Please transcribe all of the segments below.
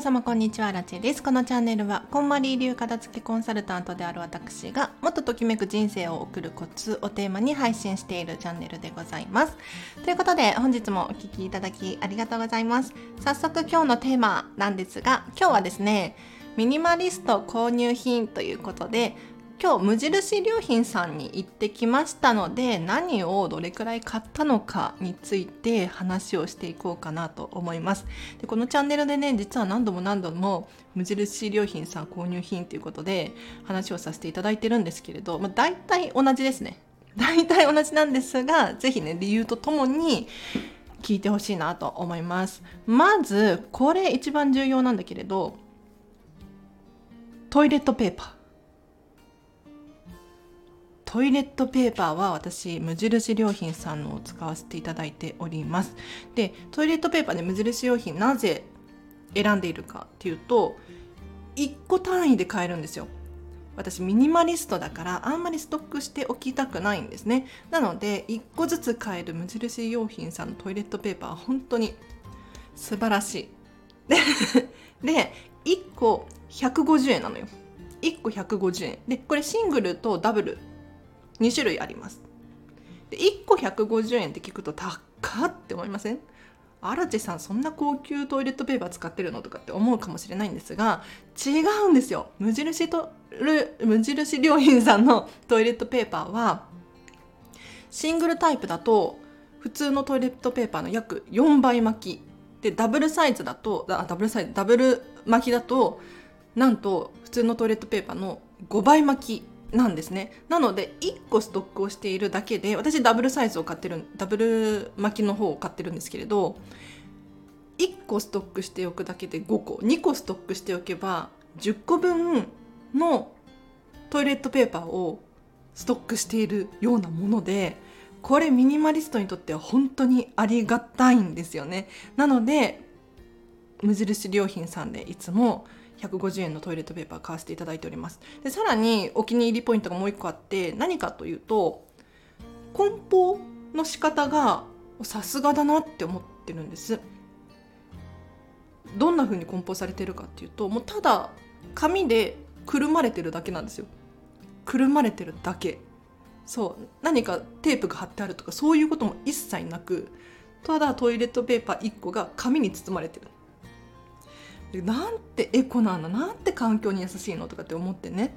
皆様こんにちは、ラチェです。このチャンネルは、こんまり流片付けコンサルタントである私が、もっとときめく人生を送るコツをテーマに配信しているチャンネルでございます。ということで、本日もお聴きいただきありがとうございます。早速今日のテーマなんですが、今日はですね、ミニマリスト購入品ということで、今日無印良品さんに行ってきましたので何をどれくらい買ったのかについて話をしていこうかなと思います。でこのチャンネルでね実は何度も何度も無印良品さん購入品ということで話をさせていただいてるんですけれど、まあ、大体同じですね。大体同じなんですが是非ね理由とともに聞いてほしいなと思います。まずこれ一番重要なんだけれどトイレットペーパー。トイレットペーパーは私無印良品さんのを使わせていただいております。でトイレットペーパーで無印良品なぜ選んでいるかっていうと1個単位で買えるんですよ。私ミニマリストだからあんまりストックしておきたくないんですね。なので1個ずつ買える無印良品さんのトイレットペーパーは本当に素晴らしい。で1個150円なのよ。1個150円。でこれシングルとダブル2種類あります。で1個150円って聞くと高って思いません？アラチェさんそんな高級トイレットペーパー使ってるのとかって思うかもしれないんですが違うんですよ。無印と無印良品さんのトイレットペーパーはシングルタイプだと普通のトイレットペーパーの約4倍巻き。でダブルサイズだとダブルサイズダブル巻きだとなんと普通のトイレットペーパーの5倍巻き。なんですね。なので1個ストックをしているだけで私ダブルサイズを買ってるダブル巻きの方を買ってるんですけれど1個ストックしておくだけで5個2個ストックしておけば10個分のトイレットペーパーをストックしているようなものでこれミニマリストにとっては本当にありがたいんですよね。なので無印良品さんでいつも150円のトイレットペーパー買わせていただいております。でさらにお気に入りポイントがもう一個あって何かというと梱包の仕方がさすがだなって思ってるんです。どんな風に梱包されてるかっていうともうただ紙でくるまれてるだけなんですよ。くるまれてるだけ。そう。何かテープが貼ってあるとかそういうことも一切なくただトイレットペーパー1個が紙に包まれてる。なんてエコなのなんて環境に優しいのとかって思ってね。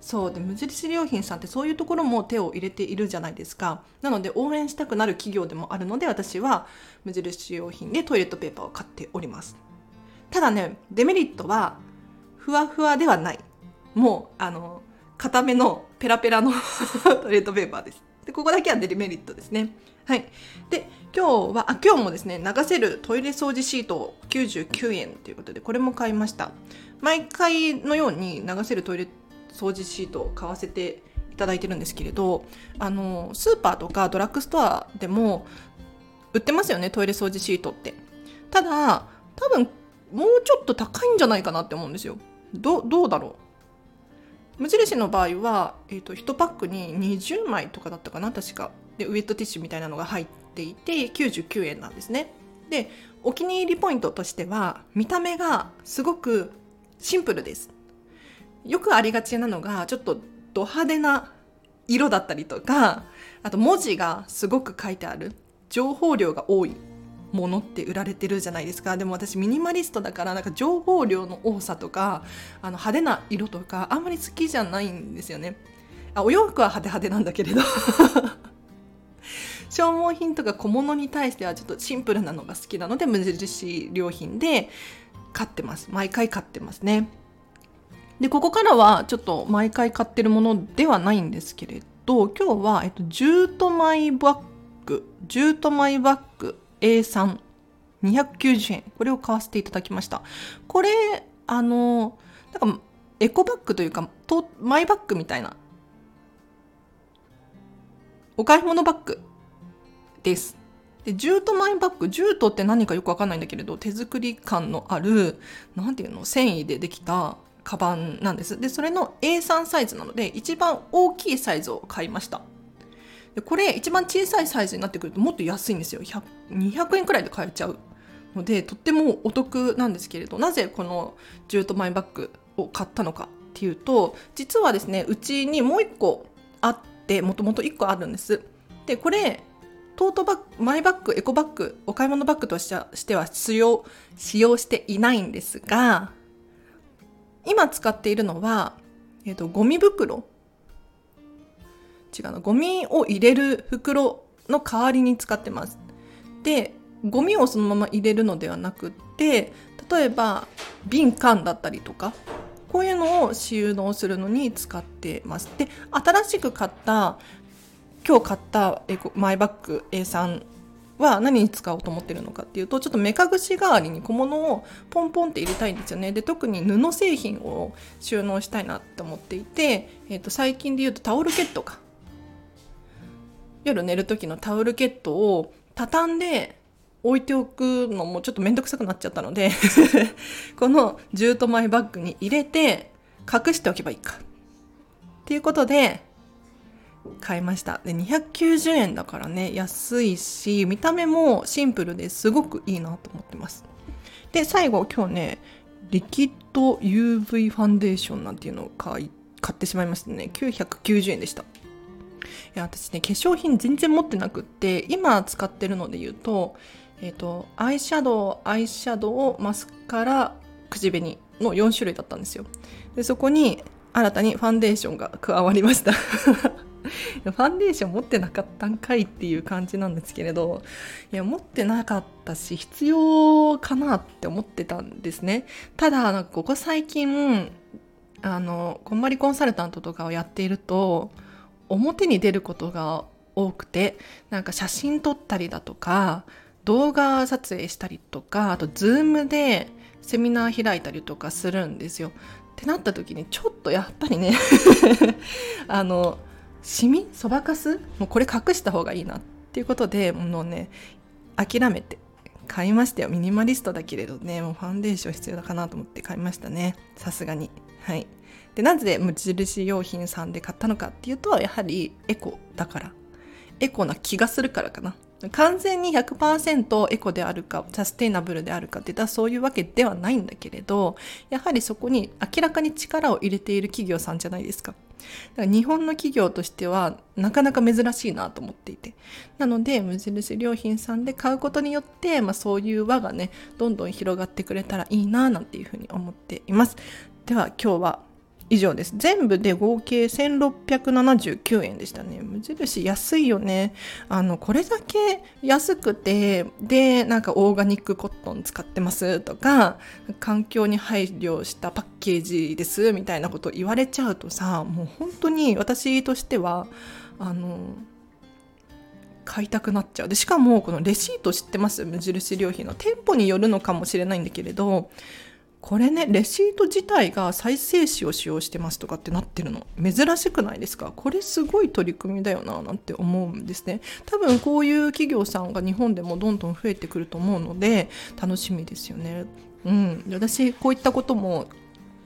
そうで無印良品さんってそういうところも手を入れているじゃないですか。なので応援したくなる企業でもあるので私は無印良品でトイレットペーパーを買っております。ただねデメリットはふわふわではない。もうあの固めのペラペラの トイレットペーパーです。でここだけはデメリットですねはい。で、今日は、あ、今日もですね、流せるトイレ掃除シート99円ということで、これも買いました。毎回のように流せるトイレ掃除シートを買わせていただいてるんですけれど、あの、スーパーとかドラッグストアでも売ってますよね、トイレ掃除シートって。ただ、多分、もうちょっと高いんじゃないかなって思うんですよ。どどうだろう？無印の場合は、えーと、と1パックに20枚とかだったかな確か。でウェットティッシュみたいなのが入っていて99円なんですね。でお気に入りポイントとしては見た目がすごくシンプルです。よくありがちなのがちょっとド派手な色だったりとかあと文字がすごく書いてある。情報量が多い。ものって売られてるじゃないですか。でも私ミニマリストだからなんか情報量の多さとかあの派手な色とかあんまり好きじゃないんですよね。あお洋服は派手派手なんだけれど。消耗品とか小物に対してはちょっとシンプルなのが好きなので無印良品で買ってます。毎回買ってますね。でここからはちょっと毎回買ってるものではないんですけれど今日は、えっと、ジュートマイバッグ。ジュートマイバッグ。A3 290円これを買わせていただきましたこれあのなんかエコバッグというかとマイバッグみたいなお買い物バッグです。で、ジュートマイバッグ、ジュートって何かよくわかんないんだけれど、手作り感のある、なんていうの、繊維でできたカバンなんです。で、それの A3 サイズなので、一番大きいサイズを買いました。で、これ、一番小さいサイズになってくるともっと安いんですよ。200円くらいで買えちゃうのでとってもお得なんですけれどなぜこのジュートマイバッグを買ったのかっていうと実はですねうちにもう1個あってもともと1個あるんですでこれトートバッグマイバッグエコバッグお買い物バッグとしては使用使用していないんですが今使っているのは、えーと、ゴミ袋違うなゴミを入れる袋の代わりに使ってます。でゴミをそのまま入れるのではなくって例えば瓶缶だったりとかこういうのを収納するのに使ってます。で新しく買った今日買ったマイバッグ A3 は何に使おうと思ってるのかっていうとちょっと目隠し代わりに小物をポンポンって入れたいんですよね。で特に布製品を収納したいなって思っていて、えー、と最近で言うとタオルケットか。夜寝る時のタオルケットを畳んで置いておくのもちょっと面倒くさくなっちゃったので このジュートマイバッグに入れて隠しておけばいいかっていうことで買いました。で290円だからね安いし見た目もシンプルですごくいいなと思ってます。で最後今日ねリキッド UV ファンデーションなんていうのを買い買ってしまいましたね990円でした。いや私ね化粧品全然持ってなくって今使ってるので言うとえっ、ー、とアイシャドウアイシャドウマスカラ口紅の4種類だったんですよ。でそこに新たにファンデーションが加わりました。ファンデーション持ってなかったんかいっていう感じなんですけれどいや持ってなかったし必要かなって思ってたんですね。ただなんかここ最近あのこんまりコンサルタントとかをやっていると表に出ることが多くてなんか写真撮ったりだとか動画撮影したりとかあとズームでセミナー開いたりとかするんですよ。ってなった時にちょっとやっぱりね あのシミ？そばかす？もうこれ隠した方がいいなっていうことでもうね諦めて買いましたよ。ミニマリストだけれどねもうファンデーション必要だかなと思って買いましたね。さすがに。はい。でなぜ無印良品さんで買ったのかっていうとやはりエコだから。エコな気がするからかな。完全に100%エコであるかサステイナブルであるかって言ったらそういうわけではないんだけれどやはりそこに明らかに力を入れている企業さんじゃないですか。だから日本の企業としてはなかなか珍しいなと思っていて。なので無印良品さんで買うことによって、まあ、そういう輪がねどんどん広がってくれたらいいななんていうふうに思っています。では今日は以上です。全部で合計1679円でしたね。無印安いよね。あのこれだけ安くてでなんかオーガニックコットン使ってます。とか環境に配慮したパッケージですみたいなこと言われちゃうとさもう本当に私としてはあの買いたくなっちゃう。でしかもこのレシート知ってます？無印良品の。店舗によるのかもしれないんだけれどこれねレシート自体が再生紙を使用してますとかってなってるの。珍しくないですか？これすごい取り組みだよななんて思うんですね。多分こういう企業さんが日本でもどんどん増えてくると思うので楽しみですよね。うん。私こういったことも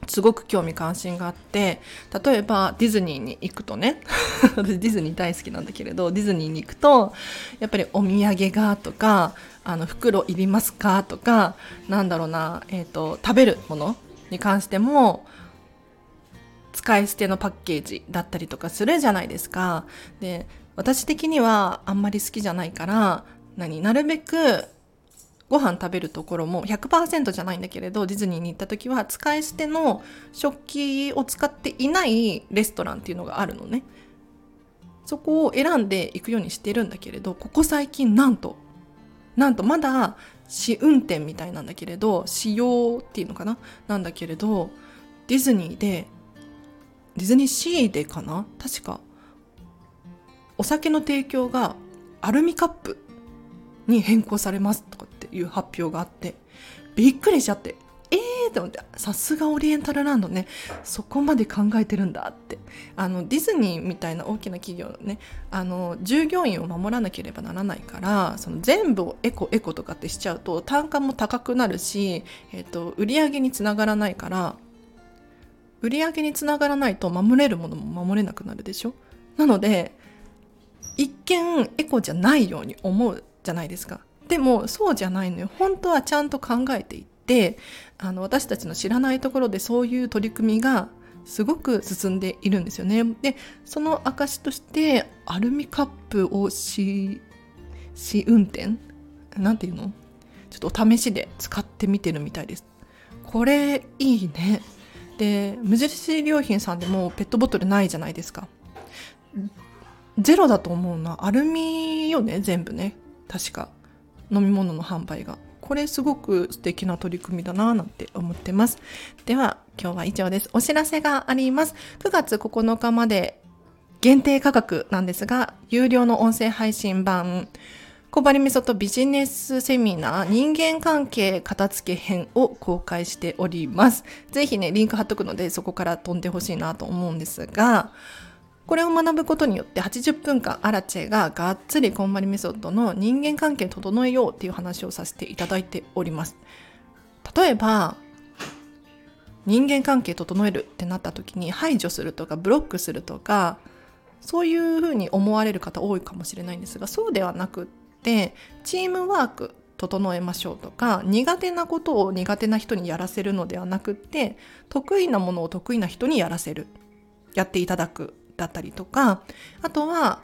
すごく興味関心があって例えばディズニーに行くとね 私ディズニー大好きなんだけれどディズニーに行くとやっぱりお土産がとかあの袋いりますかとかなんだろうな、えーと、食べるものに関しても使い捨てのパッケージだったりとかするじゃないですか。で私的にはあんまり好きじゃないから何なるべくご飯食べるところも100%じゃないんだけれどディズニーに行った時は使い捨ての食器を使っていないレストランっていうのがあるのね。そこを選んでいくようにしてるんだけれどここ最近なんとなんとまだ試運転みたいなんだけれど使用っていうのかな？なんだけれどディズニーでディズニーシーでかな？確かお酒の提供がアルミカップに変更されますとかいう発表があってびっくりしちゃってえーって思ってさすがオリエンタルランドねそこまで考えてるんだって。あのディズニーみたいな大きな企業のねあの従業員を守らなければならないからその全部をエコエコとかってしちゃうと単価も高くなるし、えーと、売り上げにつながらないから売り上げにつながらないと守れるものも守れなくなるでしょ？なので一見エコじゃないように思うじゃないですか。でもそうじゃないのよ本当はちゃんと考えていってあの私たちの知らないところでそういう取り組みがすごく進んでいるんですよね。でその証としてアルミカップを試試運転？なんていうの？ちょっとお試しで使ってみてるみたいです。これいいね。で無印良品さんでもペットボトルないじゃないですか。ゼロだと思うなアルミよね全部ね確か飲み物の販売が。これすごく素敵な取り組みだなぁなんて思ってます。では今日は以上です。お知らせがあります。9月9日まで限定価格なんですが有料の音声配信版小針メソッドビジネスセミナー人間関係片付け編を公開しております。ぜひね、リンク貼っとくのでそこから飛んでほしいなと思うんですが、これを学ぶことによって80分間アラチェががっつりこんまりメソッドの人間関係を整えようっていう話をさせていただいております。例えば、人間関係整えるってなった時に排除するとかブロックするとかそういうふうに思われる方多いかもしれないんですがそうではなくってチームワーク整えましょうとか苦手なことを苦手な人にやらせるのではなくって得意なものを得意な人にやらせるやっていただくだったりとかあとは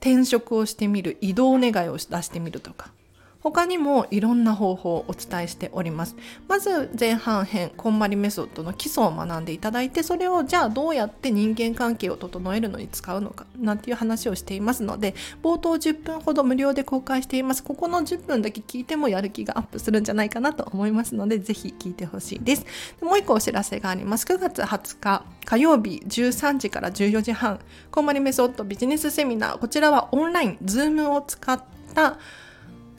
転職をしてみる移動願いを出してみるとか。他にもいろんな方法をお伝えしております。まず前半編、こんまりメソッドの基礎を学んでいただいて、それをじゃあどうやって人間関係を整えるのに使うのか、なんていう話をしていますので、冒頭10分ほど無料で公開しています。ここの10分だけ聞いてもやる気がアップするんじゃないかなと思いますので、ぜひ聞いてほしいです。もう一個お知らせがあります。9月20日火曜日13時から14時半、こんまりメソッドビジネスセミナー、こちらはオンライン、ズームを使った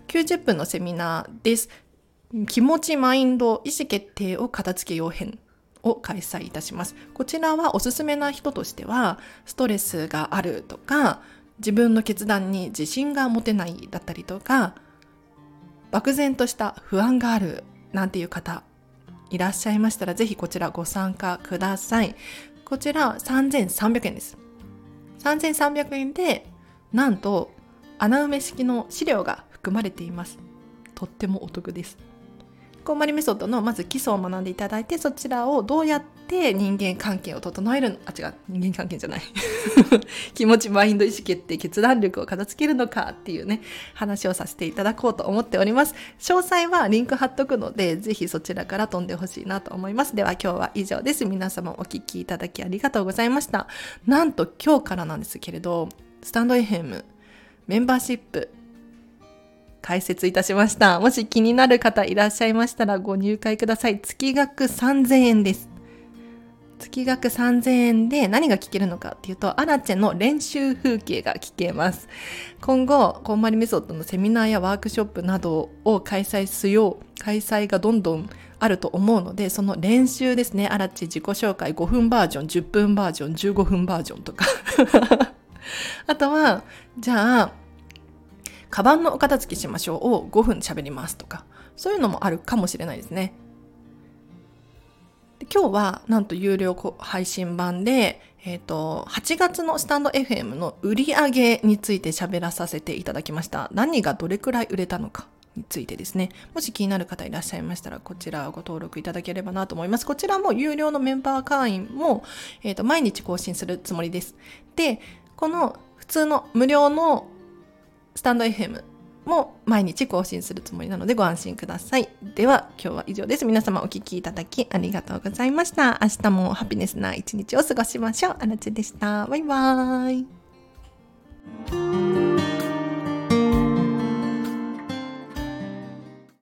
90分のセミナーです。気持ち、マインド、意思決定を片付けよう編を開催いたします。こちらはおすすめな人としては、ストレスがあるとか、自分の決断に自信が持てないだったりとか、漠然とした不安があるなんていう方いらっしゃいましたら、ぜひこちらご参加ください。こちら3300円です。3300円で、なんと穴埋め式の資料が含まれています。とってもお得です。こんまりメソッドのまず基礎を学んでいただいてそちらをどうやって人間関係を整えるの？あ違う。人間関係じゃない。気持ちマインド意思決定決断力を片付けるのかっていうね話をさせていただこうと思っております。詳細はリンク貼っとくのでぜひそちらから飛んでほしいなと思います。では今日は以上です。皆様お聴きいただきありがとうございました。なんと今日からなんですけれどスタンド FM メンバーシップ解説いたしました。もし気になる方いらっしゃいましたらご入会ください。月額3000円です。月額3000円で何が聞けるのかっていうと、アラチェの練習風景が聞けます。今後、こんまりメソッドのセミナーやワークショップなどを開催しよう、開催がどんどんあると思うので、その練習ですね。アラチェ自己紹介5分バージョン、10分バージョン、15分バージョンとか。あとは、じゃあ、カバンのお片付けしましょうを5分喋りますとか、そういうのもあるかもしれないですね。で今日はなんと有料配信版で、えっ、ー、と、8月のスタンド FM の売り上げについて喋らさせていただきました。何がどれくらい売れたのか。についてですね。もし気になる方いらっしゃいましたら、こちらをご登録いただければなと思います。こちらも有料のメンバー会員も、えっ、ー、と、毎日更新するつもりです。で、この普通の無料のスタンド FM も毎日更新するつもりなのでご安心ください。では今日は以上です。皆様お聴きいただきありがとうございました。明日もハピネスな一日を過ごしましょう。あなちでした。バイバーイ。